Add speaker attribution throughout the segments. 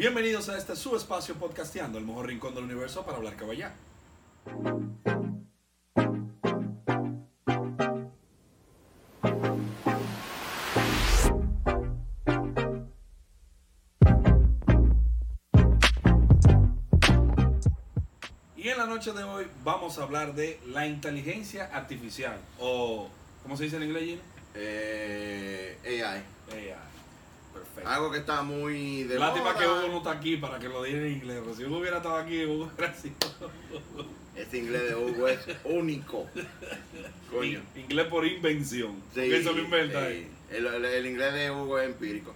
Speaker 1: Bienvenidos a este su espacio podcasteando, el mejor rincón del universo para hablar caballá. Y en la noche de hoy vamos a hablar de la inteligencia artificial o ¿cómo se dice en inglés? Gino?
Speaker 2: Eh, AI.
Speaker 1: AI. Perfecto.
Speaker 2: Algo que está muy de
Speaker 1: Lástima que Hugo no está aquí para que lo diga en inglés. pero Si Hugo hubiera estado aquí, Hugo hubiera sido.
Speaker 2: Este inglés de Hugo es único. Coño.
Speaker 1: In- Inglés por invención.
Speaker 2: Sí,
Speaker 1: eso lo inventa
Speaker 2: sí.
Speaker 1: él.
Speaker 2: El, el- el inglés de Hugo es empírico.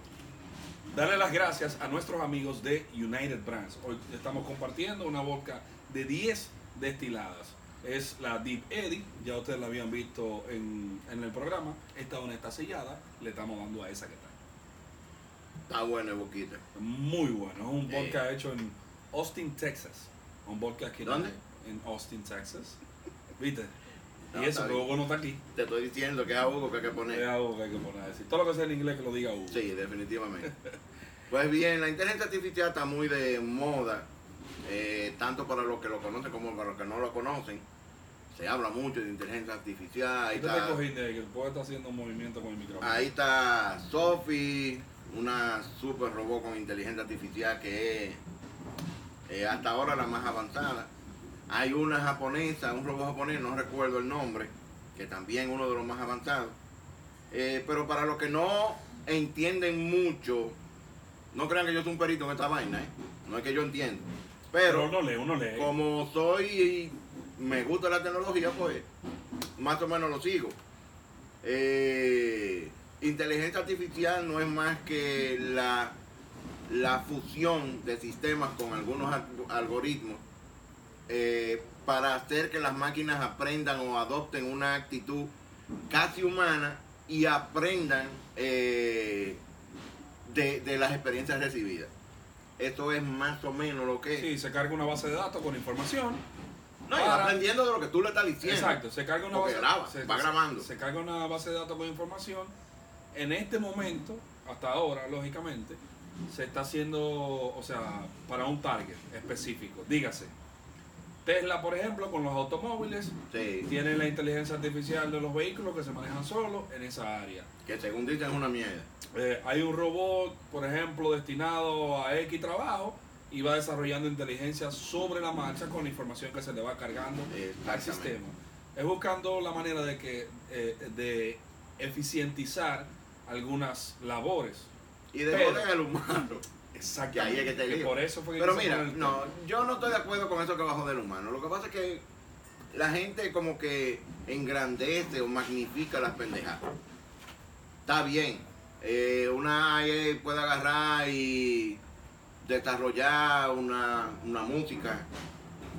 Speaker 1: Darle las gracias a nuestros amigos de United Brands. Hoy estamos compartiendo una vodka de 10 destiladas. Es la Deep Eddy, ya ustedes la habían visto en, en el programa. Esta una está sellada, le estamos dando a esa que está.
Speaker 2: Está bueno el boquita.
Speaker 1: Muy bueno, es un
Speaker 2: Sí.
Speaker 1: vodka hecho en Austin, Texas. Un vodka que
Speaker 2: ¿Dónde?
Speaker 1: En Austin, Texas. ¿Viste?
Speaker 2: No,
Speaker 1: y eso,
Speaker 2: bien.
Speaker 1: Hugo no está aquí.
Speaker 2: Te estoy diciendo que es a Hugo que hay que
Speaker 1: Es
Speaker 2: poner.
Speaker 1: algo que hay que poner a. Todo lo que sea en inglés que lo diga Hugo.
Speaker 2: Sí, definitivamente. Pues bien, la inteligencia artificial está muy de moda, eh, tanto para los que lo conocen como para los que no lo conocen. Se habla mucho de inteligencia artificial. Ahí
Speaker 1: te
Speaker 2: está,
Speaker 1: que el poeta está haciendo un movimiento con el micrófono.
Speaker 2: ahí está Sophie, una super robot con inteligencia artificial que es eh, hasta ahora la más avanzada. Hay una japonesa, un robot japonés, no recuerdo el nombre, que también uno de los más avanzados. Eh, pero para los que no entienden mucho, no crean que yo soy un perito en esta vaina, ¿eh? no es que yo entiendo.
Speaker 1: Pero
Speaker 2: Pero
Speaker 1: uno lee, uno lee.
Speaker 2: como soy y me gusta la tecnología, pues más o menos lo sigo. Eh, inteligencia artificial no es más que la, la fusión de sistemas con algunos al- algoritmos eh, para hacer que las máquinas aprendan o adopten una actitud casi humana y aprendan eh, de, de las experiencias recibidas. Esto es más o menos lo que es.
Speaker 1: Sí, se carga una base de datos con información.
Speaker 2: No, y
Speaker 1: Para-
Speaker 2: aprendiendo de lo que tú le estás diciendo.
Speaker 1: Exacto, se carga una
Speaker 2: Porque
Speaker 1: base
Speaker 2: graba,
Speaker 1: se,
Speaker 2: va
Speaker 1: se-
Speaker 2: grabando.
Speaker 1: Se carga una base de datos con información. En este momento, hasta ahora, lógicamente, se está haciendo, o sea, para un target específico. Dígase, Tesla, por ejemplo, con los automóviles,
Speaker 2: Sí,
Speaker 1: tiene la inteligencia artificial de los vehículos que se manejan solos en esa área.
Speaker 2: que según dicen es una mierda.
Speaker 1: Eh, hay un robot, por ejemplo, destinado a X trabajo y va desarrollando inteligencia sobre la marcha con la información que se le va cargando al sistema. Es buscando la manera de que eh, de eficientizar algunas labores.
Speaker 2: Y de al humano.
Speaker 1: Exactamente.
Speaker 2: ahí es que te lío.
Speaker 1: por eso fue que
Speaker 2: Pero mira,
Speaker 1: el
Speaker 2: no, yo no estoy de acuerdo con eso que bajo del humano. Lo que pasa es que la gente como que engrandece o magnifica las pendejadas. Está bien. eh, una AI puede agarrar y desarrollar una, una música,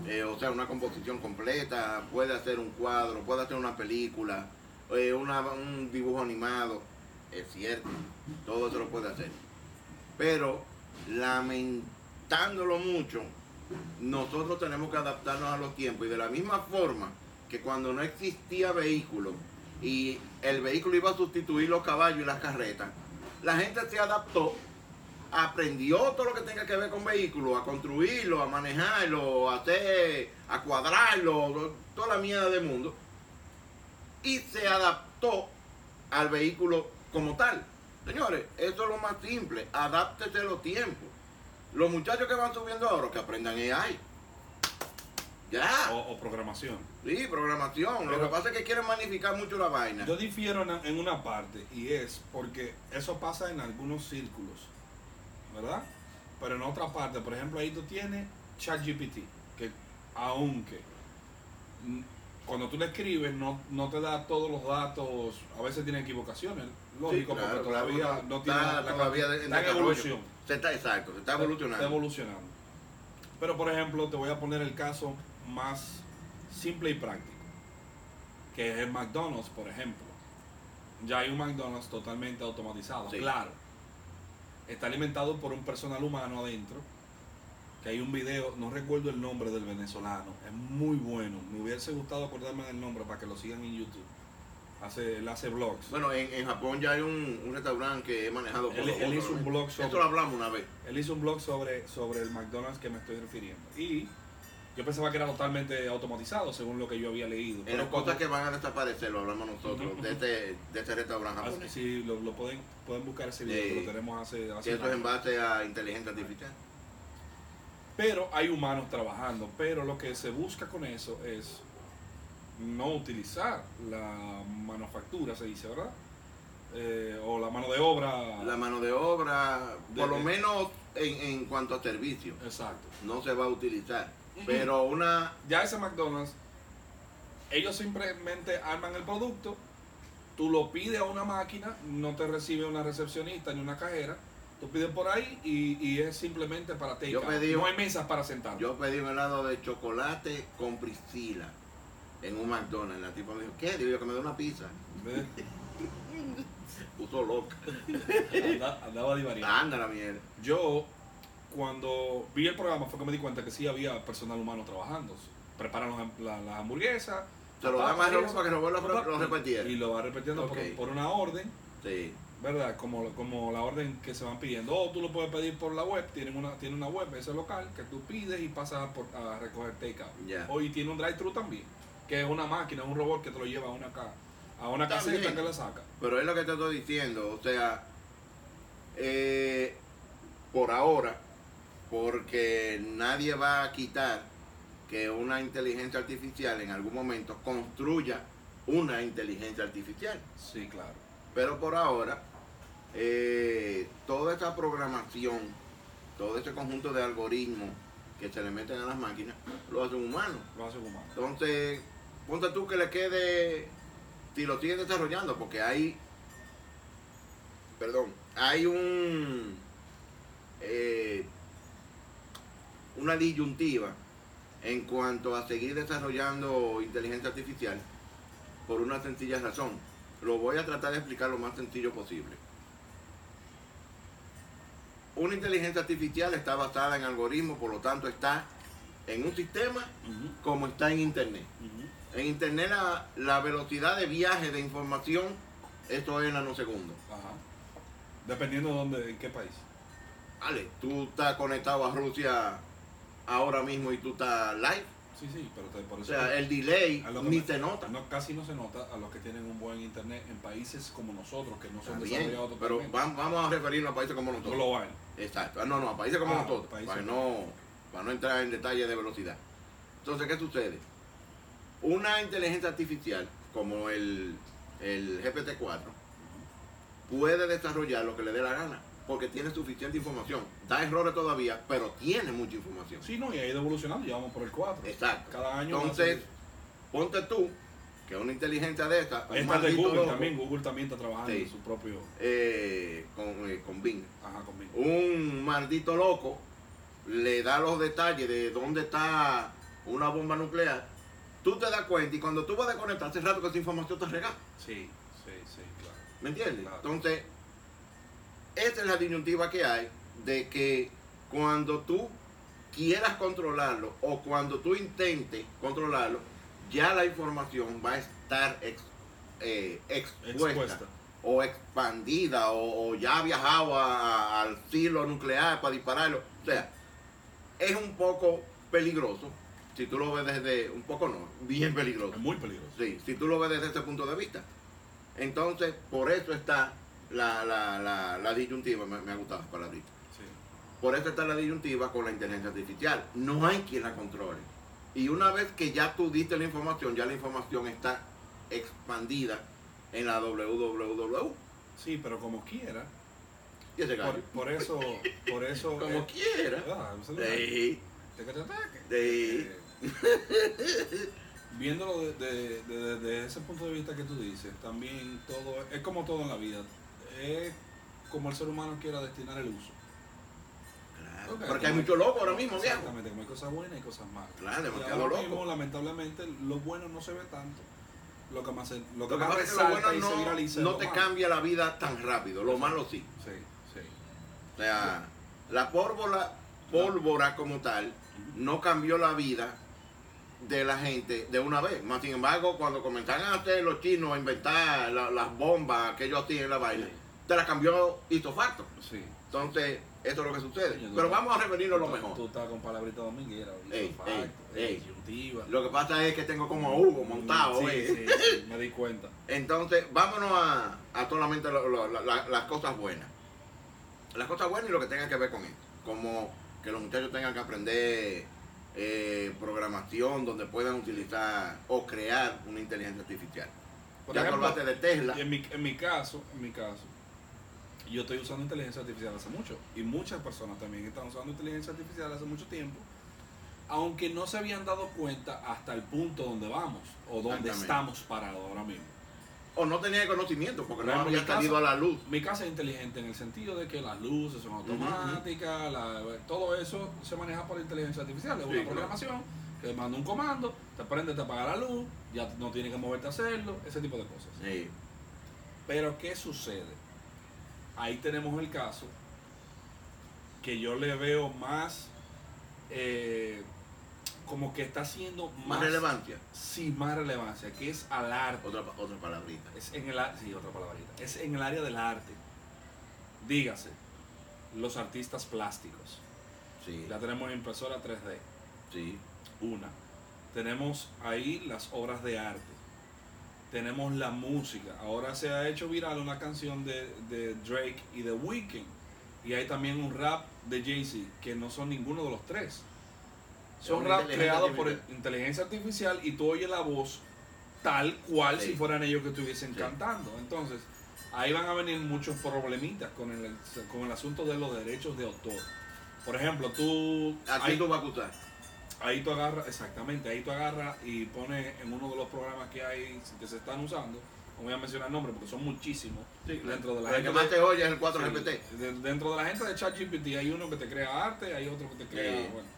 Speaker 2: eh, o sea, una composición completa, puede hacer un cuadro, puede hacer una película, eh, una- un dibujo animado. Es cierto, todo eso lo puede hacer. Pero lamentándolo mucho, nosotros tenemos que adaptarnos a los tiempos y de la misma forma que cuando no existía vehículo y el vehículo iba a sustituir los caballos y las carretas, la gente se adaptó, aprendió todo lo que tenga que ver con vehículos, a construirlo, a manejarlo, a hacer, a cuadrarlo, toda la mierda del mundo, y se adaptó al vehículo como tal. Señores, eso es lo más simple, adáptese a los tiempos. Los muchachos que van subiendo ahora, que aprendan AI. Ya.
Speaker 1: O, o programación.
Speaker 2: Sí, programación. Lo que pasa es que quieren magnificar mucho la vaina.
Speaker 1: Yo difiero en, una parte y es porque eso pasa en algunos círculos, ¿verdad? Pero en otra parte, por ejemplo, ahí tú tienes ChatGPT, que aunque cuando tú le escribes no, no te da todos los datos, a veces tiene equivocaciones, lógico,
Speaker 2: Sí, claro,
Speaker 1: porque todavía
Speaker 2: claro,
Speaker 1: no tiene
Speaker 2: está
Speaker 1: la,
Speaker 2: todavía en
Speaker 1: evolución.
Speaker 2: Se está exacto, se está evolucionando.
Speaker 1: Está evolucionando. Pero por ejemplo, te voy a poner el caso más simple y práctico, que es el McDonald's, por ejemplo. Ya hay un McDonald's totalmente automatizado,
Speaker 2: Sí.
Speaker 1: claro. Está alimentado por un personal humano adentro. Que hay un video, no recuerdo el nombre del venezolano, es muy bueno. Me hubiese gustado acordarme del nombre para que lo sigan en YouTube. Hace, él hace blogs.
Speaker 2: Bueno, en, en Japón ya hay un, un restaurante que he manejado por
Speaker 1: Él- hizo un blog
Speaker 2: Esto
Speaker 1: sobre-
Speaker 2: lo hablamos una vez.
Speaker 1: Él hizo un blog sobre, sobre el McDonald's que me estoy refiriendo. Y yo pensaba que era totalmente automatizado, según lo que yo había leído.
Speaker 2: En las cosas que van a desaparecer, lo hablamos nosotros, de este, de este restaurante japonés.
Speaker 1: Sí, lo, lo pueden, pueden buscar ese video
Speaker 2: Sí.
Speaker 1: que lo tenemos hace, hace un
Speaker 2: es en base a inteligencia artificial.
Speaker 1: Pero hay humanos trabajando. Pero lo que se busca con eso es no utilizar la manufactura, se dice, ¿verdad? Eh, o la mano de obra.
Speaker 2: La mano de obra,
Speaker 1: De-
Speaker 2: por lo menos en, en cuanto a servicio,
Speaker 1: Exacto.
Speaker 2: no se va a utilizar. Pero una
Speaker 1: Ya ese McDonald's, ellos simplemente arman el producto, tú lo pides a una máquina, no te recibe una recepcionista ni una cajera, tú pides por ahí y, y es simplemente para
Speaker 2: pedí
Speaker 1: No hay mesas para sentar.
Speaker 2: Yo pedí un helado de chocolate con Priscila en un McDonald's. La tipa me dijo, ¿qué? Digo yo que me dé una pizza. Puso loca.
Speaker 1: Anda- andaba divariando.
Speaker 2: Anda la mierda.
Speaker 1: Yo, cuando vi el programa, fue que me di cuenta que sí había personal humano trabajando. Preparan los- la- las hamburguesas.
Speaker 2: Se lo
Speaker 1: las
Speaker 2: da más robo para que lo,
Speaker 1: papas,
Speaker 2: lo repetiera.
Speaker 1: Y lo va repitiendo por- una orden,
Speaker 2: Sí.
Speaker 1: ¿verdad? Como, como la orden que se van pidiendo. O tú lo puedes pedir por la web, tienen una, tiene una web, ese local, que tú pides y pasas por- a recoger takeout.
Speaker 2: Ya.
Speaker 1: O y tiene un drive-thru también, que es una máquina, un robot que te lo lleva a una, ca- a una
Speaker 2: Está
Speaker 1: caseta
Speaker 2: bien.
Speaker 1: que la saca.
Speaker 2: Pero es lo que te estoy diciendo, o sea, eh, por ahora, porque nadie va a quitar que una inteligencia artificial en algún momento construya una inteligencia artificial.
Speaker 1: Sí, claro.
Speaker 2: Pero por ahora, eh, toda esa programación, todo ese conjunto de algoritmos que se le meten a las máquinas, lo hacen humanos.
Speaker 1: Lo hace humano.
Speaker 2: Entonces, ponte tú que le quede, si lo siguen desarrollando, porque hay, perdón, hay un, eh, una disyuntiva en cuanto a seguir desarrollando inteligencia artificial por una sencilla razón. Lo voy a tratar de explicar lo más sencillo posible. Una inteligencia artificial está basada en algoritmos, por lo tanto está en un sistema como está en Internet. En Internet la, la velocidad de viaje de información, esto es nanosegundos.
Speaker 1: Ajá. Dependiendo de dónde, en qué país.
Speaker 2: Vale, tú estás conectado a Rusia ahora mismo y tú estás live.
Speaker 1: Sí, sí, pero te- por
Speaker 2: O
Speaker 1: eso.
Speaker 2: sea, el delay ni se nota.
Speaker 1: no, casi no se nota a los que tienen un buen internet en países como nosotros, que no son
Speaker 2: bien,
Speaker 1: desarrollados
Speaker 2: pero
Speaker 1: totalmente.
Speaker 2: vamos a referirnos a países como nosotros.
Speaker 1: global.
Speaker 2: Exacto. No, no, a países como
Speaker 1: Ah,
Speaker 2: nosotros.
Speaker 1: países
Speaker 2: para, no, para no entrar en detalles de velocidad. Entonces, ¿qué sucede? Una inteligencia artificial como el, el GPT-4 puede desarrollar lo que le dé la gana porque tiene suficiente información. Da errores todavía, pero tiene mucha información.
Speaker 1: Sí, no, y ha ido evolucionando, ya vamos por el 4.
Speaker 2: Exacto.
Speaker 1: Cada año.
Speaker 2: Entonces, ponte tú que una inteligencia de esta,
Speaker 1: esta de Google
Speaker 2: loco,
Speaker 1: también, Google también está trabajando
Speaker 2: Sí.
Speaker 1: en su propio.
Speaker 2: eh, con, eh, con Bing,
Speaker 1: Ajá, conmigo.
Speaker 2: un maldito loco le da los detalles de dónde está una bomba nuclear, tú te das cuenta y cuando tú vas a desconectar, hace rato que esa información te regala.
Speaker 1: Sí, sí, sí, claro.
Speaker 2: ¿Me entiendes?
Speaker 1: Claro.
Speaker 2: Entonces, esa es la disyuntiva que hay de que cuando tú quieras controlarlo o cuando tú intentes controlarlo, ya la información va a estar ex- eh, expuesta,
Speaker 1: Expuesta.
Speaker 2: o expandida o, o ya ha viajado a- a- al silo nuclear para dispararlo. O sea, es un poco peligroso, si tú lo ves desde, un poco no, bien peligroso.
Speaker 1: Es muy peligroso.
Speaker 2: Sí, si tú lo ves desde ese punto de vista. Entonces, por eso está la, la, la, la disyuntiva, me, me ha gustado esa palabrita.
Speaker 1: Sí.
Speaker 2: Por eso está la disyuntiva con la inteligencia artificial. No hay quien la controle. Y una vez que ya tú diste la información, ya la información está expandida en la WWW.
Speaker 1: Sí, pero como quiera.
Speaker 2: Y ese
Speaker 1: Por, eso. Por eso.
Speaker 2: Como
Speaker 1: eh,
Speaker 2: quiera.
Speaker 1: ah.
Speaker 2: Sí.
Speaker 1: viéndolo de- de- de- desde ese punto de vista que tú dices, también todo es como todo en la vida. Es como el ser humano quiera destinar el uso.
Speaker 2: Claro, Porque hay mucho loco ahora mismo.
Speaker 1: Exactamente, como hay cosas buenas y cosas malas.
Speaker 2: Claro,
Speaker 1: Y
Speaker 2: demasiado
Speaker 1: ahora
Speaker 2: loco.
Speaker 1: mismo, lamentablemente, lo bueno no se ve tanto. Lo que más, lo que
Speaker 2: Lo que
Speaker 1: más
Speaker 2: es que lo bueno
Speaker 1: y se
Speaker 2: no,
Speaker 1: viraliza
Speaker 2: te
Speaker 1: malo.
Speaker 2: cambia la vida tan rápido, lo malo sí.
Speaker 1: Sí, sí.
Speaker 2: O sea, la pólvora, pólvora como tal, no cambió la vida de la gente de una vez. Más sin embargo, cuando comenzaron a hacer los chinos a inventar la- las bombas que ellos tienen en la vaina,
Speaker 1: Sí.
Speaker 2: te la cambió hizo facto.
Speaker 1: Sí.
Speaker 2: Entonces, eso es lo que sucede. Pero vamos a referirnos a lo mejor.
Speaker 1: Tú estás con palabrita dominguera,
Speaker 2: Ey, ey. Lo que pasa es que tengo como a Hugo montado.
Speaker 1: Sí,
Speaker 2: ¿eh?
Speaker 1: sí, sí, me di cuenta.
Speaker 2: Entonces, vámonos a, a solamente lo- lo- la- la- las cosas buenas. Las cosas buenas y lo que tengan que ver con esto. Como que los muchachos tengan que aprender eh, programación donde puedan utilizar o crear una inteligencia artificial.
Speaker 1: Por
Speaker 2: ya
Speaker 1: ejemplo,
Speaker 2: hablaste de Tesla.
Speaker 1: Y en mi, en mi caso, en mi caso, yo estoy usando inteligencia artificial hace mucho. Y muchas personas también están usando inteligencia artificial hace mucho tiempo. Aunque no se habían dado cuenta hasta el punto donde vamos o donde estamos parados ahora mismo.
Speaker 2: O no tenía conocimiento porque
Speaker 1: Por
Speaker 2: no
Speaker 1: ejemplo,
Speaker 2: había salido a la luz.
Speaker 1: Mi casa es inteligente en el sentido de que las luces son automáticas, la- todo eso se maneja por inteligencia artificial. Es
Speaker 2: Sí,
Speaker 1: una
Speaker 2: claro.
Speaker 1: programación que manda un comando, te prende, te apaga la luz, ya no tienes que moverte a hacerlo, ese tipo de cosas.
Speaker 2: Sí.
Speaker 1: Pero ¿qué sucede? Ahí tenemos el caso que yo le veo más eh, como que está haciendo
Speaker 2: Más relevancia.
Speaker 1: sí, más relevancia, que es al arte.
Speaker 2: Otra, otra palabrita.
Speaker 1: Es en el sí, otra palabrita. Es en el área del arte. Dígase, los artistas plásticos.
Speaker 2: Sí.
Speaker 1: Ya tenemos impresora 3D,
Speaker 2: Sí.
Speaker 1: una. Tenemos ahí las obras de arte. Tenemos la música. Ahora se ha hecho viral una canción de, de Drake y The Weeknd. Y hay también un rap de Jay-Z, que no son ninguno de los tres. Son rap creados por inteligencia artificial y tú oyes la voz tal cual
Speaker 2: Sí.
Speaker 1: si fueran ellos que estuviesen
Speaker 2: Sí.
Speaker 1: cantando. Entonces, ahí van a venir muchos problemitas con el, con el asunto de los derechos de autor. Por ejemplo, tú...
Speaker 2: Aquí
Speaker 1: ahí-
Speaker 2: tú vas a acusar.
Speaker 1: Ahí tú agarras, exactamente, ahí tú agarras y pones en uno de los programas que hay, que se están usando, no voy a mencionar nombres porque son muchísimos, dentro de la
Speaker 2: El que
Speaker 1: gente
Speaker 2: más
Speaker 1: de-
Speaker 2: te oye es el 4GPT.
Speaker 1: sí, de- dentro de la gente de ChatGPT hay uno que te crea arte, hay otro que te crea, bueno.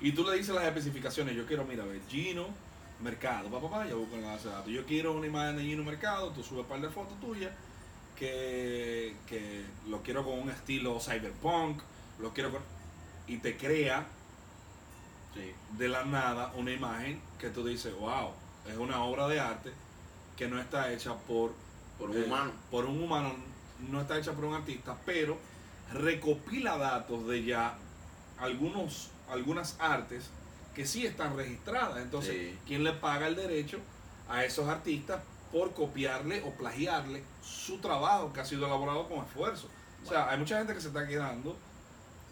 Speaker 1: Y tú le dices las especificaciones, yo quiero, mira, ver, Gino Mercado, papá, papá, ya busco en la base de datos. Yo quiero una imagen de Gino Mercado, tú subes un par de fotos tuyas, que, que lo quiero con un estilo cyberpunk, lo quiero con... Y te crea
Speaker 2: Sí.
Speaker 1: de la nada una imagen que tú dices, wow, es una obra de arte que no está hecha por,
Speaker 2: Por un
Speaker 1: eh,
Speaker 2: humano.
Speaker 1: por un humano, no está hecha por un artista, pero recopila datos de ya algunos, algunas artes que sí están registradas. Entonces,
Speaker 2: Sí.
Speaker 1: ¿quién le paga el derecho a esos artistas por copiarle o plagiarle su trabajo que ha sido elaborado con esfuerzo? O sea, hay mucha gente que se está quedando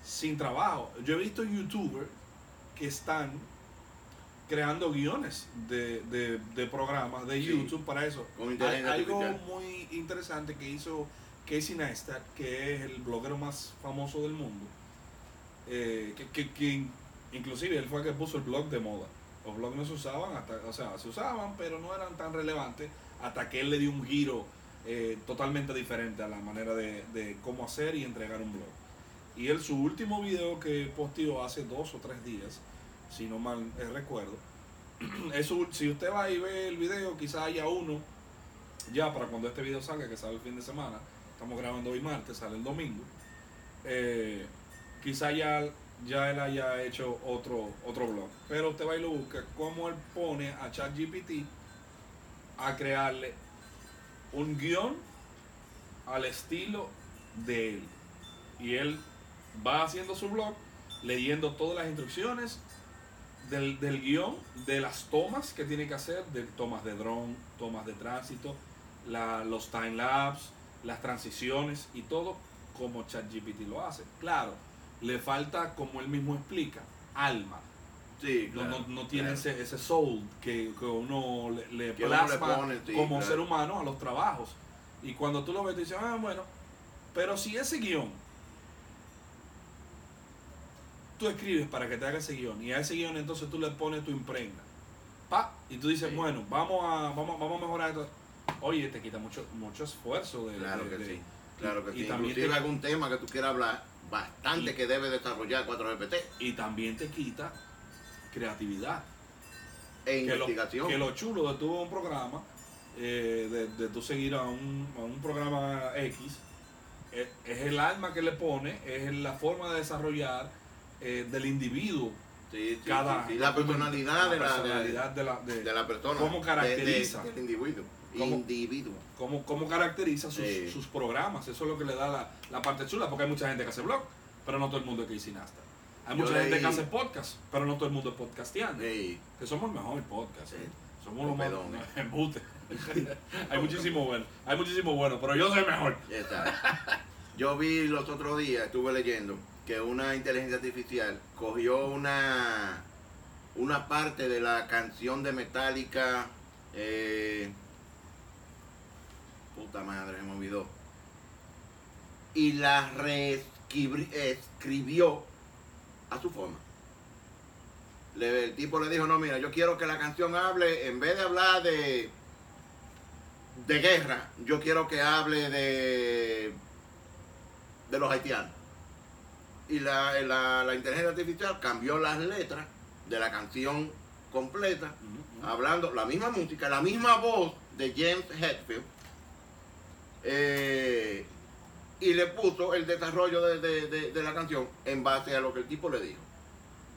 Speaker 1: sin trabajo. Yo he visto youtubers que están creando guiones de, de- de programas de
Speaker 2: Sí.
Speaker 1: YouTube para eso. Hay- algo muy interesante que hizo Casey Neistat, que es el bloguero más famoso del mundo, eh, que, que- que in- inclusive él fue el que puso el blog de moda. Los blogs no se usaban, hasta, o sea, se usaban, pero no eran tan relevantes hasta que él le dio un giro eh, totalmente diferente a la manera de, de cómo hacer y entregar un blog. Y él, su último video que posteó hace dos o tres días, si no mal eh, recuerdo, si usted va y ve el video, quizás haya uno ya para cuando este video salga, que sale el fin de semana, estamos grabando hoy martes, sale el domingo, quizá ya, ya él haya hecho otro, otro blog. Pero usted va y lo busca, cómo él pone a ChatGPT a crearle un guion al estilo de él. Y él va haciendo su blog, leyendo todas las instrucciones del, del guion, de las tomas que tiene que hacer, de tomas de dron, tomas de tránsito, la- los time lapse, las transiciones y todo como ChatGPT lo hace. Claro, le falta, como él mismo explica, alma.
Speaker 2: Sí,
Speaker 1: No,
Speaker 2: claro,
Speaker 1: no, no tiene
Speaker 2: claro.
Speaker 1: ese, ese soul que, que uno le, le
Speaker 2: Que uno le
Speaker 1: plasma
Speaker 2: pone, sí,
Speaker 1: como
Speaker 2: claro.
Speaker 1: ser humano a los trabajos. Y cuando tú lo ves, tú dices, ah, bueno, pero si ese guion, tú escribes para que te haga ese guion, y a ese guion entonces tú le pones tu imprenta, pa, y tú dices,
Speaker 2: Sí.
Speaker 1: bueno, vamos a, vamos, vamos a mejorar esto. Oye, te quita mucho, mucho esfuerzo de...
Speaker 2: Claro
Speaker 1: de-
Speaker 2: que
Speaker 1: de-
Speaker 2: sí. Claro que
Speaker 1: y
Speaker 2: sí.
Speaker 1: también
Speaker 2: Inclusive
Speaker 1: te-
Speaker 2: algún tema que tú quieras hablar, bastante
Speaker 1: Y-
Speaker 2: que debe desarrollar 4GPT.
Speaker 1: y también te quita creatividad.
Speaker 2: E
Speaker 1: que lo,
Speaker 2: investigación.
Speaker 1: que lo chulo de tuvo un programa, eh, de, de tú seguir a un, a un programa X, es, es el alma que le pone, es la forma de desarrollar eh, del individuo
Speaker 2: Sí, sí,
Speaker 1: cada
Speaker 2: sí, la personalidad, de, la,
Speaker 1: personalidad de, la, de,
Speaker 2: de la persona.
Speaker 1: cómo caracteriza.
Speaker 2: de- del individuo.
Speaker 1: Cómo-
Speaker 2: Individuo.
Speaker 1: Cómo, cómo caracteriza sus,
Speaker 2: Sí.
Speaker 1: sus programas. Eso es lo que le da la, la parte chula, porque hay mucha gente que hace blog, pero no todo el mundo es cineasta. Hay
Speaker 2: Yo
Speaker 1: mucha gente que hace podcast, pero no todo el mundo es podcasteando.
Speaker 2: Sí.
Speaker 1: Que somos el mejor podcast.
Speaker 2: Sí.
Speaker 1: ¿eh? Somos los más
Speaker 2: Pedones.
Speaker 1: embute. hay muchísimo bueno, hay muchísimo bueno, pero yo soy mejor.
Speaker 2: Ya está. Yo vi los otros días, estuve leyendo, que una inteligencia artificial cogió una, una parte de la canción de Metallica. eh, puta madre, se me olvidó. Y la reescribió a su forma. Le- el tipo le dijo, no, mira, yo quiero que la canción hable, en vez de hablar de, de guerra, yo quiero que hable de, de los haitianos. Y la, la, la inteligencia artificial cambió las letras de la canción completa, hablando la misma música, la misma voz de James Hetfield, eh, y le puso el desarrollo de, de- de- de la canción en base a lo que el tipo le dijo.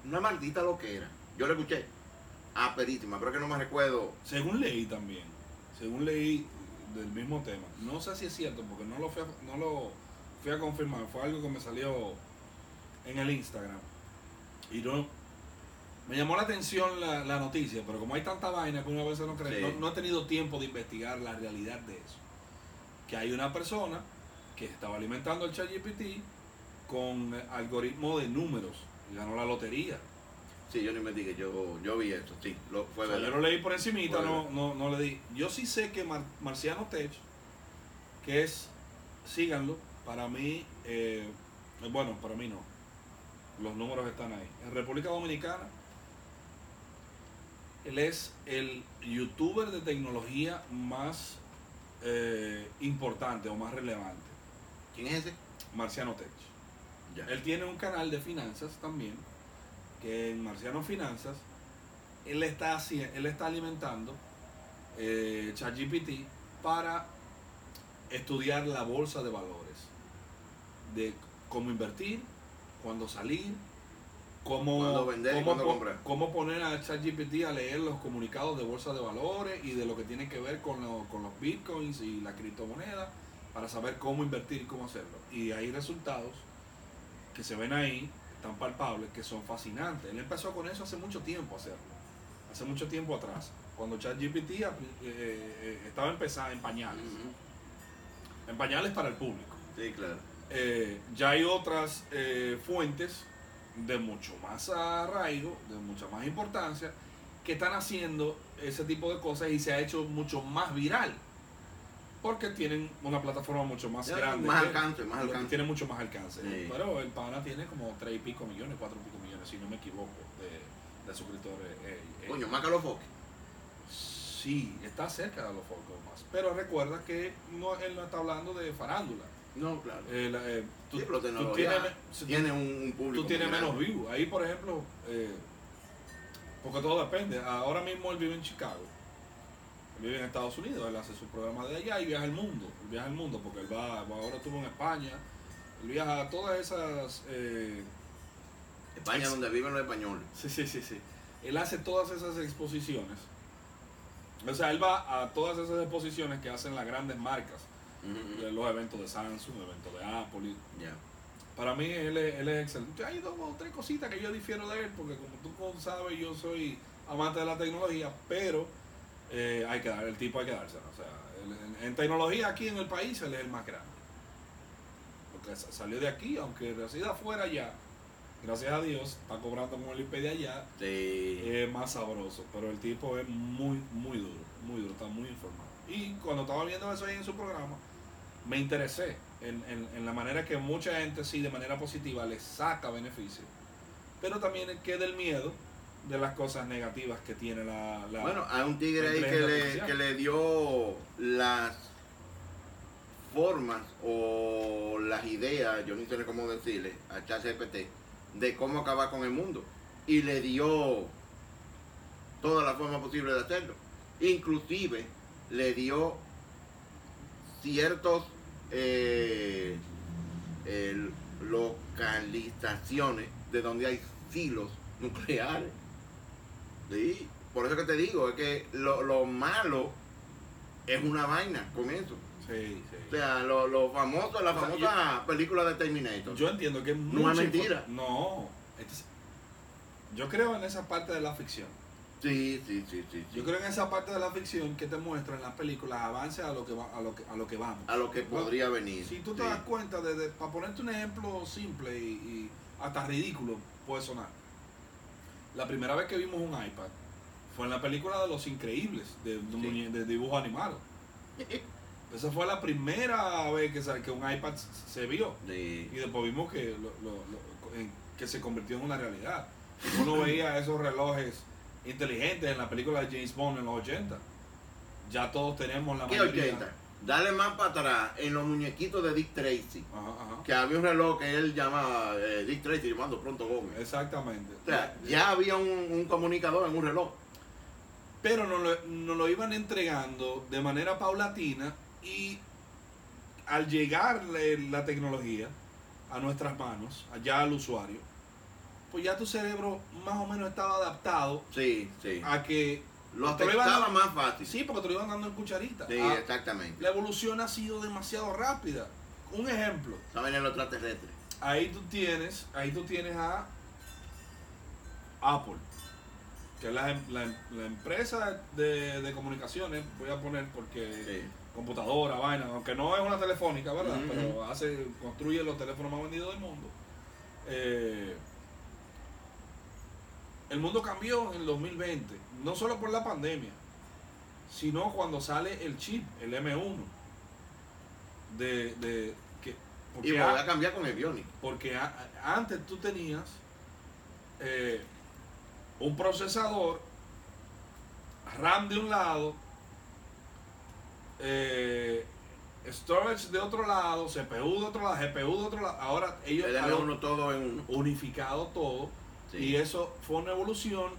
Speaker 2: Una maldita lo que era. Yo le escuché. Aperísima, pero que no me recuerdo.
Speaker 1: Según leí también, según leí del mismo tema, no sé si es cierto porque no lo fui a, no lo fui a confirmar, fue algo que me salió en el Instagram y no me llamó la atención la, la noticia, pero como hay tanta vaina que una vez no cree,
Speaker 2: Sí.
Speaker 1: no, no he tenido tiempo de investigar la realidad de eso. Que hay una persona que estaba alimentando el ChatGPT con algoritmo de números y ganó la lotería.
Speaker 2: Sí, yo no investigué, yo, yo vi eso, sí, lo, fue
Speaker 1: O sea, yo lo leí por encimita, no, no, no le di. Yo sí sé que Mar- Marciano Tech, que es, síganlo, para mí, eh, bueno, para mí no. Los números están ahí. En República Dominicana, él es el youtuber de tecnología más eh, importante o más relevante,
Speaker 2: ¿Quién es ese?
Speaker 1: Marciano Tech.
Speaker 2: Ya.
Speaker 1: Él tiene un canal de finanzas también, que en Marciano Finanzas, él está, él está alimentando eh, ChatGPT para estudiar la bolsa de valores, de cómo invertir, cuándo salir, cómo,
Speaker 2: vender
Speaker 1: cómo
Speaker 2: comprar.
Speaker 1: cómo poner a ChatGPT a leer los comunicados de bolsa de valores y de lo que tiene que ver con, lo- con los bitcoins y la criptomoneda para saber cómo invertir y cómo hacerlo. Y hay resultados que se ven ahí, tan palpables, que son fascinantes. Él empezó con eso hace mucho tiempo a hacerlo, hace mucho tiempo atrás, cuando ChatGPT eh, eh, estaba empezando en pañales, en pañales para el público.
Speaker 2: Sí, claro.
Speaker 1: Eh, ya hay otras eh, fuentes de mucho más arraigo, de mucha más importancia, que están haciendo ese tipo de cosas y se ha hecho mucho más viral. Porque tienen una plataforma mucho más
Speaker 2: Ya,
Speaker 1: grande.
Speaker 2: más
Speaker 1: que-
Speaker 2: alcance, más alcance.
Speaker 1: Tiene mucho más alcance.
Speaker 2: Sí.
Speaker 1: Pero el pana tiene como tres y pico millones, cuatro y pico millones, si no me equivoco, de, de suscriptores. eh, eh.
Speaker 2: Coño, más que los foques.
Speaker 1: Sí, está cerca de los focos más. Pero recuerda que no, él no está hablando de farándula.
Speaker 2: No, claro.
Speaker 1: Eh, la- eh, tú,
Speaker 2: Sí, pero
Speaker 1: tú
Speaker 2: tecnología
Speaker 1: tienes,
Speaker 2: tiene un, un público.
Speaker 1: tú tienes menos views. Ahí, por ejemplo, eh, porque todo depende. Ahora mismo él vive en Chicago. Él vive en Estados Unidos. Él hace su programa de allá y viaja al mundo. Él viaja al mundo porque él va, ahora estuvo en España. Él viaja a todas esas... eh,
Speaker 2: España,
Speaker 1: Ex-
Speaker 2: donde viven los españoles.
Speaker 1: Sí, sí, sí, sí. Él hace todas esas exposiciones. O sea, él va a todas esas exposiciones que hacen las grandes marcas. Los eventos de Samsung, eventos de Apple. y-
Speaker 2: Ya.
Speaker 1: Para mí él es, él es excelente. Hay dos o tres cositas que yo difiero de él, porque como tú sabes, yo soy amante de la tecnología, pero eh, hay que dar, el tipo hay que dársela. O sea, él- en, en tecnología aquí en el país él es el más grande. Porque sa- salió de aquí, aunque resida afuera ya, gracias a Dios, está cobrando con el IP de allá,
Speaker 2: Sí.
Speaker 1: es más sabroso. Pero el tipo es muy, muy duro, muy duro, está muy informado. Y cuando estaba viendo eso ahí en su programa, me interesé en, en- en la manera que mucha gente, sí, de manera positiva, le saca beneficio. Pero también queda el miedo de las cosas negativas que tiene la... la-
Speaker 2: Bueno, hay un tigre ahí que le, que le dio las formas o las ideas, yo no sé cómo decirle, a ChatGPT, de cómo acabar con el mundo. Y le dio toda la forma posible de hacerlo. Inclusive le dio ciertos eh, localizaciones de donde hay silos nucleares. Sí, por eso que te digo, es que lo, lo malo es una vaina con eso.
Speaker 1: Sí,
Speaker 2: O
Speaker 1: sí.
Speaker 2: sea, lo, lo famoso, la
Speaker 1: O sea,
Speaker 2: famosa película de Terminator.
Speaker 1: Yo entiendo que
Speaker 2: No es mentira.
Speaker 1: No. Es- yo creo en esa parte de la ficción.
Speaker 2: Sí, sí, sí, sí.
Speaker 1: Yo creo en esa parte de la ficción que te muestra en las películas avance a lo que va, a lo que a lo que vamos.
Speaker 2: A lo que podría venir.
Speaker 1: Si tú te
Speaker 2: Sí.
Speaker 1: das cuenta, de, de- para ponerte un ejemplo simple y, y hasta ridículo puede sonar. La primera vez que vimos un iPad fue en la película de Los Increíbles, de,
Speaker 2: Sí.
Speaker 1: de dibujo animado. Esa fue la primera vez que, que un iPad se vio.
Speaker 2: Sí.
Speaker 1: Y después vimos que, lo- lo- que se convirtió en una realidad. Uno veía esos relojes inteligentes en la película de James Bond en los 80. Ya todos tenemos la
Speaker 2: ¿Qué
Speaker 1: mayoría.
Speaker 2: 80? Dale más para atrás en los muñequitos de Dick Tracy.
Speaker 1: Ajá, ajá.
Speaker 2: Que había un reloj que él llamaba eh, Dick Tracy llamando pronto Gómez.
Speaker 1: Exactamente.
Speaker 2: O sea, ya había un, un comunicador en un reloj.
Speaker 1: Pero nos lo, nos lo iban entregando de manera paulatina y al llegarle la tecnología a nuestras manos, allá al usuario, pues ya tu cerebro más o menos estaba adaptado
Speaker 2: Sí, sí.
Speaker 1: a que...
Speaker 2: Lo
Speaker 1: dando-
Speaker 2: más fácil.
Speaker 1: Sí, porque te lo iban dando en cucharita.
Speaker 2: Sí,
Speaker 1: Ah,
Speaker 2: exactamente.
Speaker 1: la evolución ha sido demasiado rápida. Un ejemplo,
Speaker 2: Saben en los extraterrestres.
Speaker 1: ahí tú tienes, ahí tú tienes a Apple, que es la, em- la em- la empresa de, de comunicaciones, voy a poner porque
Speaker 2: Sí.
Speaker 1: computadora, vaina, aunque no es una telefónica, ¿verdad? Pero hace, construye los teléfonos más vendidos del mundo. Eh, el mundo cambió en el 2020, no solo por la pandemia, sino cuando sale el chip, el M1, de, de que,
Speaker 2: Y
Speaker 1: a-
Speaker 2: voy a cambiar con el Bionic.
Speaker 1: porque a- antes tú tenías eh, un procesador, RAM de un lado, eh, storage de otro lado, CPU de otro lado, GPU de otro lado. Ahora ellos
Speaker 2: El
Speaker 1: han
Speaker 2: M1 todo en
Speaker 1: unificado todo
Speaker 2: Sí.
Speaker 1: y eso fue una evolución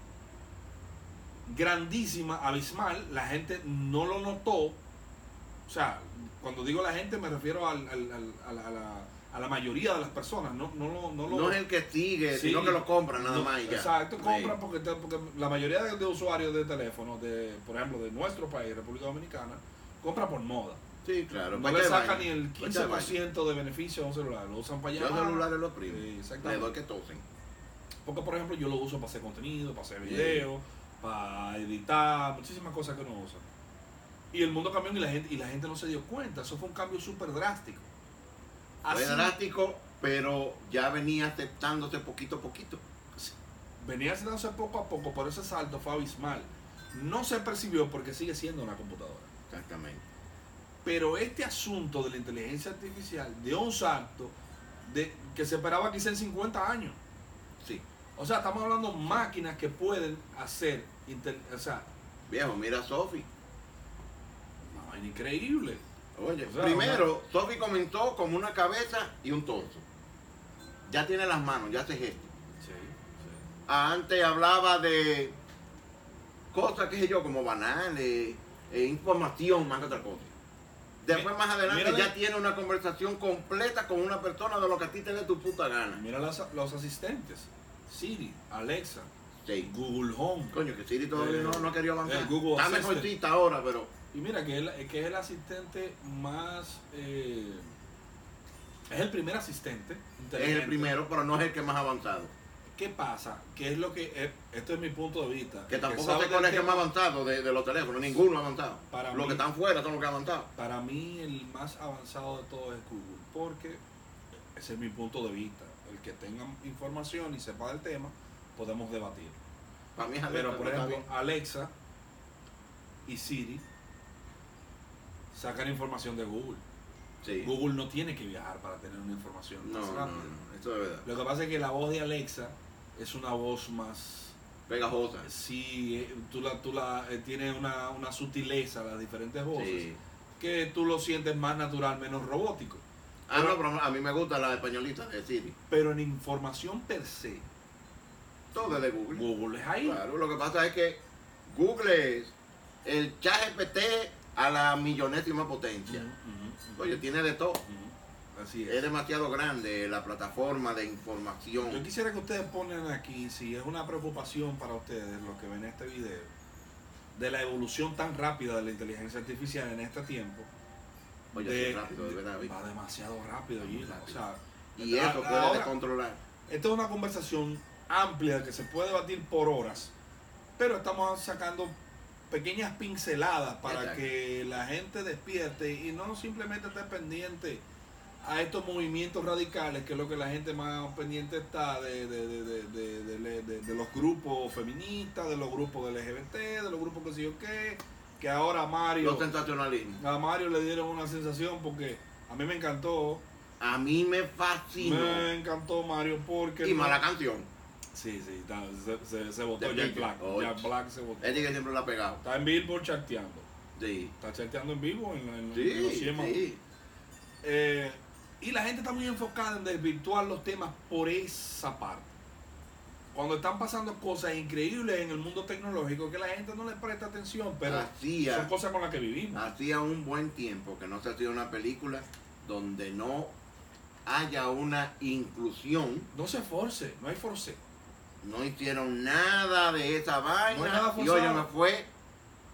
Speaker 1: grandísima, abismal. La gente no lo notó. O sea, cuando digo la gente me refiero al- al- al- a, la, a la- a la mayoría de las personas. No, no, lo- no, lo-
Speaker 2: No es el que sigue,
Speaker 1: Sí.
Speaker 2: sino que lo compran nada
Speaker 1: no,
Speaker 2: más y ya.
Speaker 1: Exacto,
Speaker 2: Sí.
Speaker 1: compran porque, porque la mayoría de, de usuarios de teléfonos, de, por ejemplo, de nuestro país, República Dominicana, compran por moda.
Speaker 2: Sí, claro.
Speaker 1: No
Speaker 2: ¿Para
Speaker 1: le sacan ni el
Speaker 2: ¿Para qué vaina?
Speaker 1: 15% de beneficio a un celular, lo usan para
Speaker 2: Yo
Speaker 1: llamar.
Speaker 2: celulares los primos.
Speaker 1: Sí,
Speaker 2: Le
Speaker 1: exactamente.
Speaker 2: doy que tosen.
Speaker 1: Porque, por ejemplo, yo lo uso para hacer contenido, para hacer
Speaker 2: Bien.
Speaker 1: video, para editar, muchísimas cosas que uno usa. Y el mundo cambió y la gente, y la gente no se dio cuenta. Eso fue un cambio súper drástico.
Speaker 2: Fue drástico, pero ya venía aceptándose poquito a poquito.
Speaker 1: venía haciéndose poco a poco, pero ese salto fue abismal. No se percibió porque sigue siendo una computadora.
Speaker 2: Exactamente.
Speaker 1: Pero este asunto de la inteligencia artificial dio un salto de, que se esperaba quizá en 50 años.
Speaker 2: Sí.
Speaker 1: O sea, estamos hablando de máquinas que pueden hacer, intel- o sea,
Speaker 2: Viejo, mira a Sofi.
Speaker 1: vaina increíble.
Speaker 2: Oye,
Speaker 1: O sea,
Speaker 2: primero, Sofi comenzó como una cabeza y un torso. Ya tiene las manos, ya hace gestos.
Speaker 1: Sí, sí.
Speaker 2: Antes hablaba de cosas, qué sé yo, como banales, e información más que otra cosa. Después, más adelante,
Speaker 1: mírale.
Speaker 2: ya tiene una conversación completa con una persona de lo que a ti te dé tu puta gana.
Speaker 1: Mira las- los asistentes. Siri, Alexa,
Speaker 2: Sí.
Speaker 1: Google Home.
Speaker 2: Coño, que Siri todavía
Speaker 1: Eh,
Speaker 2: no, no ha querido avanzar.
Speaker 1: el Google
Speaker 2: Está mejorcita ahora, pero
Speaker 1: Y mira que, es el asistente más... eh, es el primer asistente
Speaker 2: es el primero, pero no es el que más ha avanzado.
Speaker 1: ¿Qué pasa? ¿Qué es lo que... es- esto es mi punto de vista.
Speaker 2: Que
Speaker 1: El
Speaker 2: tampoco que
Speaker 1: tema,
Speaker 2: más avanzado de, de los teléfonos. Ninguno ha avanzado.
Speaker 1: Para
Speaker 2: los
Speaker 1: mí-
Speaker 2: que están fuera son los que han avanzado.
Speaker 1: Para mí el más avanzado de todos es Google. Porque ese es mi punto de vista. El que tenga información y sepa del tema, podemos debatir.
Speaker 2: Para mí es
Speaker 1: Pero por ejemplo. Alexa y Siri sacan información de Google.
Speaker 2: Sí.
Speaker 1: Google no tiene que viajar para tener una información
Speaker 2: No,
Speaker 1: más
Speaker 2: no,
Speaker 1: rápida.
Speaker 2: no, eso es verdad.
Speaker 1: Lo que pasa es que la voz de Alexa es una voz más...
Speaker 2: Pegajosa.
Speaker 1: Sí, eh, tú la, tú la, eh, tiene una, una sutileza las diferentes voces
Speaker 2: Sí.
Speaker 1: que tú lo sientes más natural, menos robótico.
Speaker 2: Ah, no, pero a mí me gusta la españolita de Siri.
Speaker 1: Pero en información per se,
Speaker 2: Todo es de Google.
Speaker 1: Google es ahí.
Speaker 2: Claro, lo que pasa es que Google es el chat GPT a la millonésima potencia.
Speaker 1: ujú.
Speaker 2: Oye, tiene de todo.
Speaker 1: Así
Speaker 2: Es
Speaker 1: es.
Speaker 2: demasiado grande la plataforma de
Speaker 1: Yo
Speaker 2: información.
Speaker 1: quisiera que ustedes pongan aquí, si es una preocupación para ustedes, los que ven este video, de la evolución tan rápida de la inteligencia artificial en este tiempo.
Speaker 2: Oye,
Speaker 1: de-
Speaker 2: sí, rápido, de verdad, ¿viste?
Speaker 1: va demasiado rápido, Gila. O sea,
Speaker 2: Y eso puede
Speaker 1: ahora-
Speaker 2: descontrolar.
Speaker 1: Esta es una conversación amplia que se puede debatir por horas, pero estamos sacando pequeñas pinceladas para
Speaker 2: Exacto.
Speaker 1: que la gente despierte y no simplemente esté pendiente a estos movimientos radicales, que es lo que la gente más pendiente está de, de, de, de, de- de- de- de los grupos feministas, de los grupos LGBT, de los grupos que sé yo qué, que ahora a Mario,
Speaker 2: Los sensacionalismos.
Speaker 1: a Mario le dieron una sensación porque a mí me encantó,
Speaker 2: A mí me fascinó.
Speaker 1: me encantó Mario porque...
Speaker 2: Y
Speaker 1: no-
Speaker 2: mala canción.
Speaker 1: Sí, sí, está- se, se, se votó Jack. Black.
Speaker 2: Oye.
Speaker 1: Jack Black se votó.
Speaker 2: Ese que siempre lo ha pegado.
Speaker 1: Está en Billboard charteando.
Speaker 2: Sí.
Speaker 1: Está charteando en vivo en, en- en los
Speaker 2: Sí,
Speaker 1: 100 más.
Speaker 2: sí.
Speaker 1: Eh, y la gente está muy enfocada en desvirtuar los temas por esa parte. Cuando están pasando cosas increíbles en el mundo tecnológico que la gente no le presta atención, pero son
Speaker 2: Hacía,
Speaker 1: cosas con las que vivimos.
Speaker 2: hacía un buen tiempo que no se hacía una película donde no haya una inclusión.
Speaker 1: No se force, no hay force.
Speaker 2: No hicieron nada de esa vaina.
Speaker 1: No hay nada
Speaker 2: y oye, me fue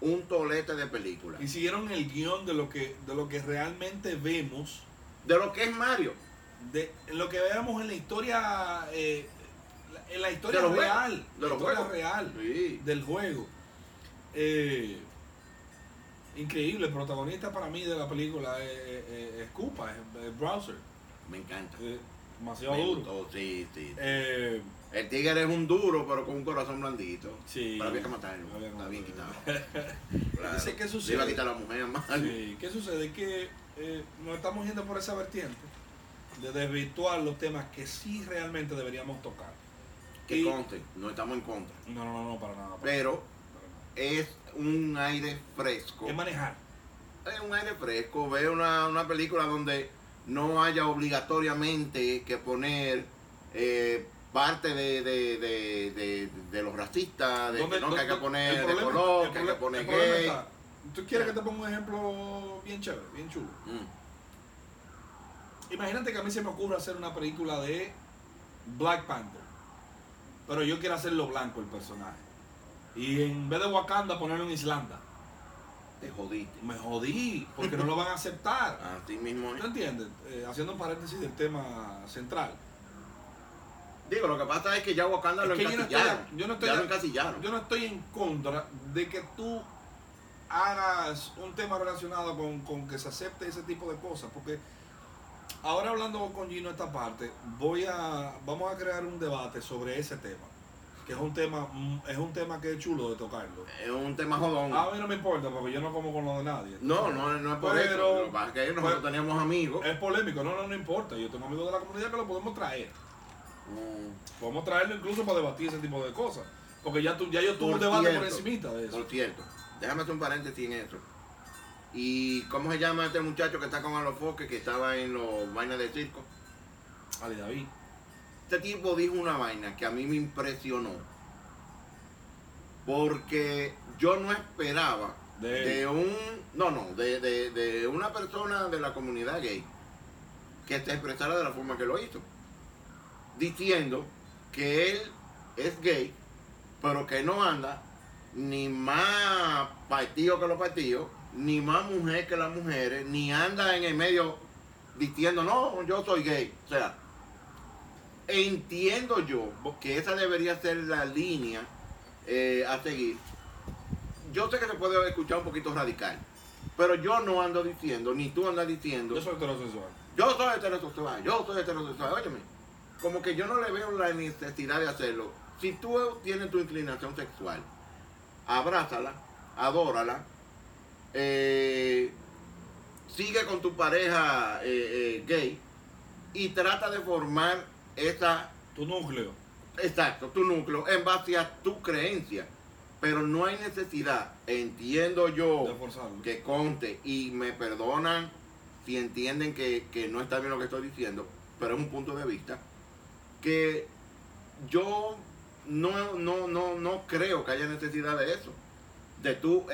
Speaker 2: un tolete de película.
Speaker 1: Y siguieron el guion de lo que, de lo que realmente vemos
Speaker 2: De lo que es Mario.
Speaker 1: de lo que veamos en la historia eh, en la historia
Speaker 2: De
Speaker 1: real
Speaker 2: de
Speaker 1: la historia real
Speaker 2: Sí.
Speaker 1: del juego Eh, increíble el protagonista para mí de la película es, es- es Koopa es, es Browser
Speaker 2: Me encanta.
Speaker 1: es demasiado
Speaker 2: Me
Speaker 1: duro
Speaker 2: gustó, sí, sí.
Speaker 1: Eh,
Speaker 2: El tigre es un duro, pero con un corazón blandito.
Speaker 1: sí
Speaker 2: Pero había que matarlo.
Speaker 1: Había que
Speaker 2: Está bien quitado. Claro.
Speaker 1: Dice, ¿qué sucede?
Speaker 2: iba a quitar a la mujer más.
Speaker 1: Sí, ¿Qué sucede? Que eh, nos estamos yendo por esa vertiente de desvirtuar los temas que sí realmente deberíamos tocar
Speaker 2: Que
Speaker 1: Y-
Speaker 2: conste, no estamos en contra.
Speaker 1: no, no, no, para nada para
Speaker 2: Pero
Speaker 1: nada, para nada.
Speaker 2: es un aire fresco.
Speaker 1: es manejar
Speaker 2: Es un aire fresco. Ve una, una película donde no haya obligatoriamente que poner eh, parte de, de, de, de, los racistas, de
Speaker 1: ¿Dónde-
Speaker 2: que no, que hay que poner de color, que hay que poner gay.
Speaker 1: está- ¿Tú quieres que te ponga un ejemplo bien chévere, bien chulo?
Speaker 2: Mm.
Speaker 1: Imagínate que a mí se me ocurre hacer una película de Black Panther, pero yo quiero hacerlo blanco el personaje. Y en vez de Wakanda ponerlo en Islanda.
Speaker 2: Te jodiste.
Speaker 1: Me jodí, porque no lo van a aceptar.
Speaker 2: Así mismo es.
Speaker 1: ¿Tú entiendes? Eh, haciendo un paréntesis del tema central.
Speaker 2: Digo, lo que pasa es que ya Wakanda
Speaker 1: Es
Speaker 2: lo
Speaker 1: que yo no estoy-
Speaker 2: encasillaron.
Speaker 1: yo no estoy-
Speaker 2: ya lo encasillaron.
Speaker 1: Yo no estoy en contra de que tú hagas un tema relacionado con, con que se acepte ese tipo de cosas, porque ahora hablando con Gino esta parte, voy a vamos a crear un debate sobre ese tema, que es un tema mm, es un tema que es chulo de tocarlo.
Speaker 2: Es un tema jodón.
Speaker 1: A mí no me importa porque yo no como con lo de nadie.
Speaker 2: no, no, no es por
Speaker 1: Pero-
Speaker 2: eso. Lo que nosotros
Speaker 1: pero-
Speaker 2: teníamos amigos.
Speaker 1: Es polémico, no, no, no importa. Yo tengo amigos de la comunidad que lo podemos traer.
Speaker 2: Mm,
Speaker 1: Podemos traerlo incluso para debatir ese tipo de cosas. Porque ya, tú, ya yo tuve un debate por encimita de eso.
Speaker 2: Por cierto, déjame hacer un paréntesis en eso. ¿Y cómo se llama este muchacho que está con Alofoque, que estaba en los vainas de circo?
Speaker 1: Ali David.
Speaker 2: Este tipo dijo una vaina que a mí me impresionó. Porque yo no esperaba
Speaker 1: De
Speaker 2: un. No, no, de, de- de una persona de la comunidad gay que se expresara de la forma que lo hizo. Diciendo que él es gay, pero que no anda ni más partido que los partidos, ni más mujer que las mujeres, ni anda en el medio diciendo, no, yo soy gay. O sea, entiendo yo que esa debería ser la línea eh, a seguir. Yo sé que se puede escuchar un poquito radical, pero yo no ando diciendo, ni tú andas diciendo,
Speaker 1: Yo soy heterosexual.
Speaker 2: yo soy heterosexual, yo soy heterosexual, óyeme, como que yo no le veo la necesidad de hacerlo. Si tú tienes tu inclinación sexual, abrázala, adórala, eh, sigue con tu pareja eh, eh, gay y trata de formar esa,
Speaker 1: Tu núcleo.
Speaker 2: exacto, tu núcleo en base a tu creencia. Pero no hay necesidad, entiendo yo,
Speaker 1: De
Speaker 2: que conte y me perdonan si entienden que, que no está bien lo que estoy diciendo, pero es un punto de vista que yo no, no, no, no creo que haya necesidad de eso, de tú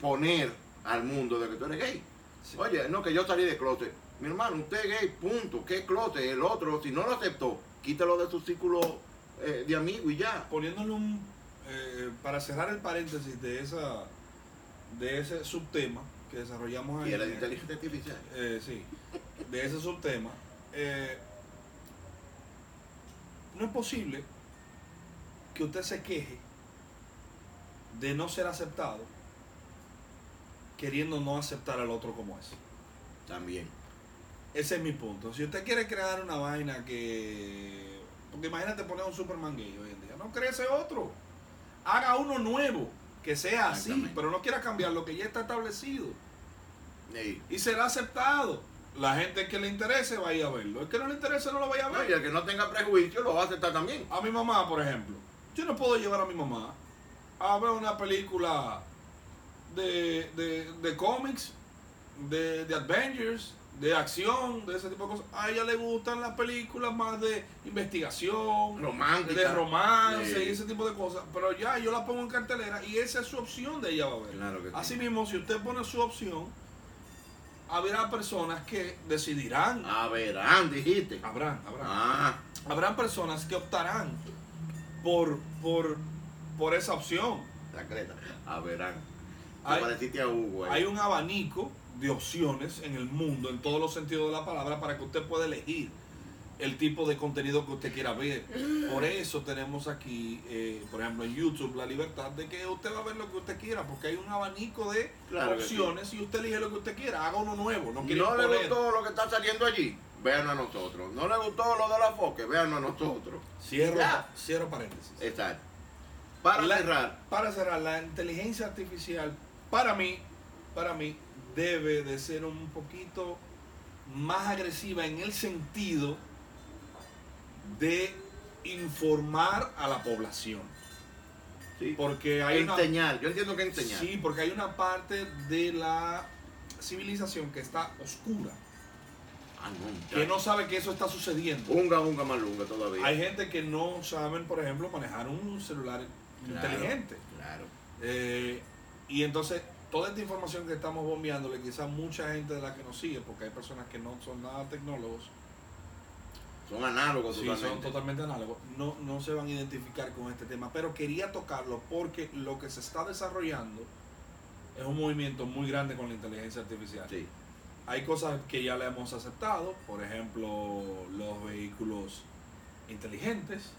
Speaker 2: exponer al mundo de que tú eres gay.
Speaker 1: Sí.
Speaker 2: Oye, no, que yo salí de closet. Mi hermano, usted es gay, punto. ¿Qué clote? El otro, si no lo aceptó, quítalo de su círculo eh, de amigos y ya.
Speaker 1: Poniéndole un. eh, para cerrar el paréntesis de esa de ese subtema que desarrollamos ahí.
Speaker 2: Y la
Speaker 1: eh,
Speaker 2: inteligencia artificial.
Speaker 1: eh, sí, de ese subtema, eh, no es posible que usted se queje de no ser aceptado queriendo no aceptar al otro como es.
Speaker 2: También.
Speaker 1: Ese es mi punto. Si usted quiere crear una vaina que... Porque imagínate poner un Superman gay hoy en día. No crece otro. Haga uno nuevo que sea así, pero no quiera cambiar lo que ya está establecido. Y será aceptado. La gente que le interese va a ir a verlo. El que no le interese no lo vaya a
Speaker 2: No, y
Speaker 1: ver.
Speaker 2: el que no tenga prejuicio lo va a aceptar también.
Speaker 1: A mi mamá, por ejemplo. Yo no puedo llevar a mi mamá a ver una película de, de, de cómics, de, de Avengers, de acción, de ese tipo de cosas. A ella le gustan las películas más de investigación,
Speaker 2: Romántica.
Speaker 1: de romance
Speaker 2: Sí.
Speaker 1: y ese tipo de cosas. Pero ya yo la pongo en cartelera y esa es su opción de ella va a ver.
Speaker 2: Claro que sí.
Speaker 1: Así mismo, si usted pone su opción, habrá personas que decidirán.
Speaker 2: A verán, dijiste.
Speaker 1: Habrán, habrán.
Speaker 2: Ah,
Speaker 1: Habrán personas que optarán por, por, por esa opción.
Speaker 2: la creta. Te
Speaker 1: Hay-
Speaker 2: pareciste a Hugo. ahí.
Speaker 1: Hay un abanico de opciones en el mundo, en todos los sentidos de la palabra, para que usted pueda elegir el tipo de contenido que usted quiera ver. Por eso tenemos aquí, eh, por ejemplo, en YouTube, la libertad de que usted va a ver lo que usted quiera, porque hay un abanico de
Speaker 2: Claro
Speaker 1: opciones y usted elige lo que usted quiera. Haga uno nuevo, no
Speaker 2: no le gustó lo que está saliendo allí, véanos a nosotros. No le gustó lo de la foque, véanos a nosotros.
Speaker 1: Cierro,
Speaker 2: Ya.
Speaker 1: cierro paréntesis.
Speaker 2: Exacto. Para
Speaker 1: La-
Speaker 2: cerrar,
Speaker 1: Para cerrar, la inteligencia artificial, para mí, para mí, debe de ser un poquito más agresiva en el sentido de informar a la población.
Speaker 2: sí.
Speaker 1: Porque hay una,
Speaker 2: enseñar, yo entiendo que enseñar.
Speaker 1: sí, porque hay una parte de la civilización que está oscura,
Speaker 2: Ah, no,
Speaker 1: que no sabe que eso está sucediendo.
Speaker 2: Unga, unga, malunga todavía.
Speaker 1: Hay gente que no saben, por ejemplo, manejar un celular
Speaker 2: Claro,
Speaker 1: inteligente.
Speaker 2: Claro.
Speaker 1: Eh, y entonces, toda esta información que estamos bombeándole, quizás mucha gente de la que nos sigue, porque hay personas que no son nada tecnólogos,
Speaker 2: Son análogos
Speaker 1: sí,
Speaker 2: totalmente.
Speaker 1: son totalmente análogos, no, no se van a identificar con este tema. Pero quería tocarlo porque lo que se está desarrollando es un movimiento muy grande con la inteligencia artificial.
Speaker 2: Sí.
Speaker 1: Hay cosas que ya le hemos aceptado, por ejemplo, los vehículos inteligentes.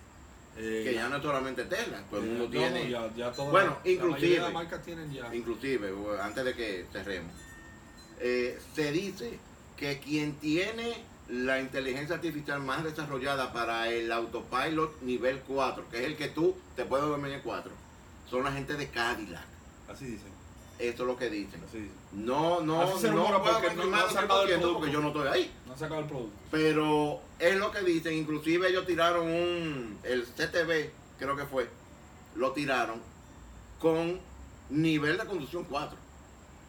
Speaker 1: Eh,
Speaker 2: Que ya no es solamente Tesla, todo el
Speaker 1: eh,
Speaker 2: mundo tiene.
Speaker 1: ya- ya
Speaker 2: Bueno,
Speaker 1: la de
Speaker 2: inclusive-
Speaker 1: las marcas tienen ya.
Speaker 2: Inclusive, antes de que cerremos, eh, se dice que quien tiene la inteligencia artificial más desarrollada para el autopilot nivel 4, que es el que tú te puedes dormir en 4, son la gente de Cadillac.
Speaker 1: Así dicen.
Speaker 2: Eso es lo que dicen.
Speaker 1: Dicen.
Speaker 2: No, no,
Speaker 1: Así
Speaker 2: no puedo
Speaker 1: porque no- no han sacado el
Speaker 2: 100%
Speaker 1: producto.
Speaker 2: porque yo no estoy ahí.
Speaker 1: No han sacado el producto.
Speaker 2: Pero es lo que dicen, inclusive ellos tiraron un, el CTV, creo que fue, lo tiraron con nivel de conducción 4.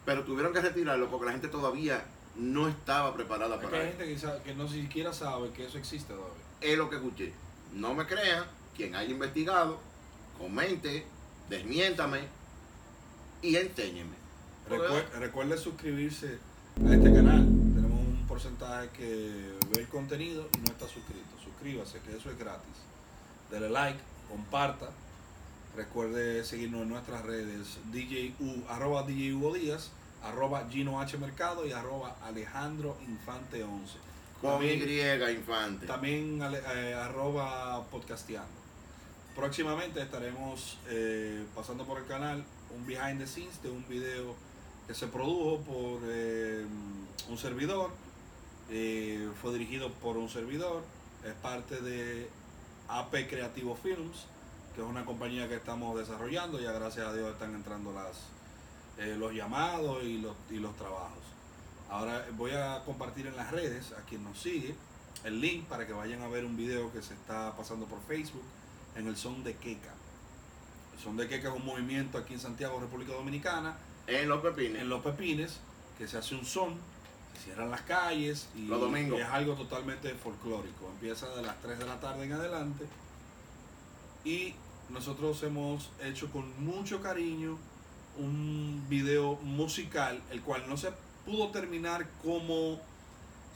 Speaker 2: Pero tuvieron que retirarlo porque la gente todavía no estaba preparada
Speaker 1: Es que
Speaker 2: para
Speaker 1: hay
Speaker 2: eso.
Speaker 1: gente que, que no siquiera sabe que eso existe todavía.
Speaker 2: Es lo que escuché. No me crean, quien haya investigado, comente, desmiéntame y enséñeme.
Speaker 1: Recue- recuerde suscribirse a este canal. Tenemos un porcentaje que ve el contenido y no está suscrito. Suscríbase, que eso es gratis. Dele like, comparta. Recuerde seguirnos en nuestras redes DJU, arroba DJ Hugo Díaz, arroba Gino H Mercado y arroba Alejandro Infante 11.
Speaker 2: Con
Speaker 1: También-
Speaker 2: Y, infante.
Speaker 1: También eh, arroba podcasteando. Próximamente estaremos eh, pasando por el canal un behind the scenes de un video que se produjo por eh, un servidor, eh, fue dirigido por un servidor, es parte de AP Creativo Films, que es una compañía que estamos desarrollando, ya gracias a Dios están entrando las, eh, los llamados y los, y los trabajos. Ahora voy a compartir en las redes a quien nos sigue el link para que vayan a ver un video que se está pasando por Facebook en el Son de Queca. Son de Queca es un movimiento aquí en Santiago, República Dominicana,
Speaker 2: En los pepines.
Speaker 1: en Los Pepines, que se hace un son, se cierran las calles y
Speaker 2: Los domingos.
Speaker 1: es algo totalmente folclórico. Empieza de las 3 de la tarde en adelante y nosotros hemos hecho con mucho cariño un video musical, el cual no se pudo terminar como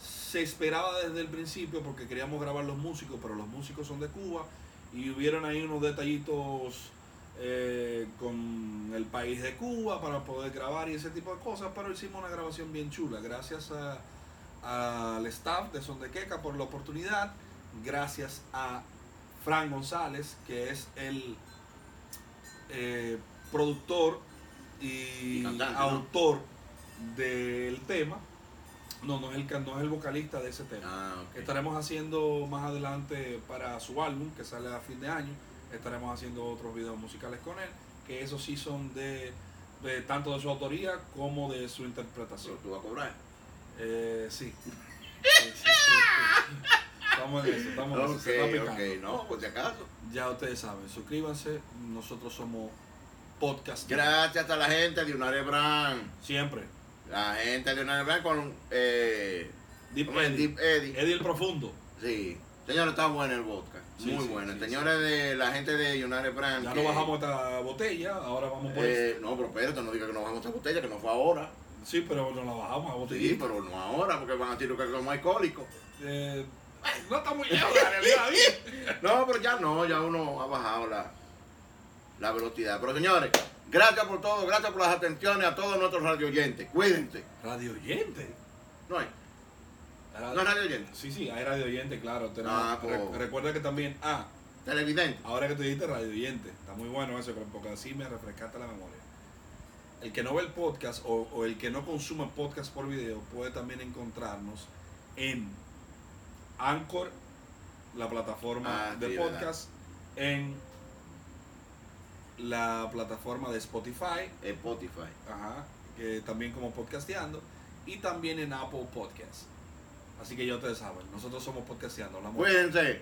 Speaker 1: se esperaba desde el principio porque queríamos grabar los músicos, pero los músicos son de Cuba y hubieron ahí unos detallitos eh, con el país de Cuba para poder grabar y ese tipo de cosas, pero hicimos una grabación bien chula. Gracias a- al staff de Son de Queca por la oportunidad, gracias a Fran González, que es el eh, productor y
Speaker 2: Y cantante, ¿no?
Speaker 1: autor del tema. No, no es, el, no es el vocalista de ese tema.
Speaker 2: Ah.
Speaker 1: Estaremos haciendo más adelante para su álbum que sale a fin de año. Estaremos haciendo otros videos musicales con él, que esos sí son de, de tanto de su autoría como de su interpretación.
Speaker 2: tú vas a cobrar.
Speaker 1: Eh, sí. Sí, sí, sí, sí. Estamos en eso, estamos en eso.
Speaker 2: Ok,
Speaker 1: se está picando.
Speaker 2: ok, no, por si acaso.
Speaker 1: Ya ustedes saben, suscríbanse. Nosotros somos podcast.
Speaker 2: Gracias a la gente de Unare Brand.
Speaker 1: Siempre.
Speaker 2: La gente de Unare Brand con eh,
Speaker 1: Deep. Eddie.
Speaker 2: Deep Eddie.
Speaker 1: Eddie el Profundo.
Speaker 2: Sí. Señores, está bueno el vodka.
Speaker 1: Sí,
Speaker 2: Muy
Speaker 1: sí,
Speaker 2: bueno.
Speaker 1: sí,
Speaker 2: Señores de la gente de United Brand.
Speaker 1: Ya
Speaker 2: que-
Speaker 1: no bajamos esta botella, ahora vamos por
Speaker 2: eh, No, pero espérate, no diga que no bajamos esta botella, que no fue ahora.
Speaker 1: Sí, pero no la bajamos a
Speaker 2: Sí,
Speaker 1: botellita.
Speaker 2: pero no ahora, porque van a decir que como alcohólico.
Speaker 1: Eh, no está muy lejos, la realidad bien.
Speaker 2: No, pero ya no, ya uno ha bajado la, la velocidad. Pero señores, gracias por todo, gracias por las atenciones a todos nuestros radio oyentes. Cuídense.
Speaker 1: Radio oyente.
Speaker 2: No hay, No es radio oyente.
Speaker 1: Sí, sí, hay radio oyente, claro.
Speaker 2: Ah,
Speaker 1: re- recuerda que también, ah,
Speaker 2: Televidente.
Speaker 1: ahora que tú dijiste radio oyente, está muy bueno eso, porque así me refrescaste la memoria. El que no ve el podcast o, o el que no consume podcast por video puede también encontrarnos en Anchor, la plataforma
Speaker 2: Ah,
Speaker 1: de
Speaker 2: sí,
Speaker 1: podcast, en la plataforma de Spotify,
Speaker 2: Spotify.
Speaker 1: Ajá, que también como podcasteando y también en Apple Podcasts. Así que ya ustedes saben, nosotros somos podcasteando, hablamos
Speaker 2: Cuídense.